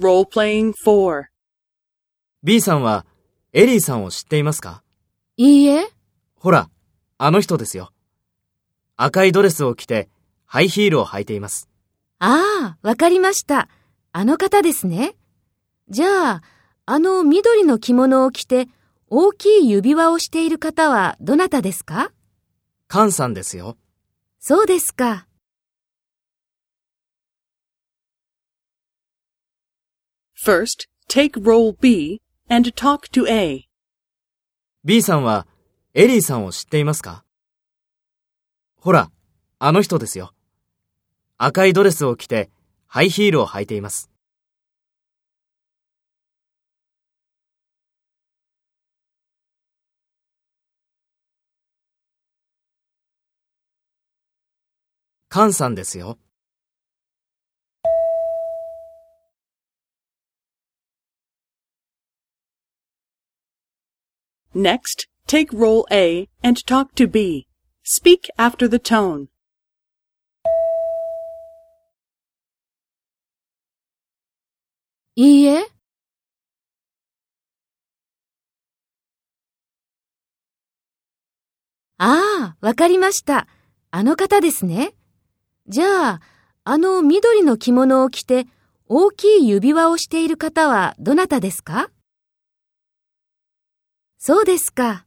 Role-playing 4. B さんはエリーさんを知っていますか？いいえ、ほら、あの人ですよ。赤いドレスを着てハイヒールを履いています。ああ、わかりました。あの方ですね。じゃあ、あの緑の着物を着て大きい指輪をしている方はどなたですか？カンさんですよ。そうですか。First, take role B and talk to A. B さんはエリーさんを知っていますか？ほら、あの人ですよ。赤いドレスを着てハイヒールを履いています。カンさんですよ。Next, take role A and talk to B. Speak after the tone. いいえ、ああ、わかりました。あの方ですね。じゃあ、あの緑の着物を着て大きい指輪をしている方はどなたですか？そうですか。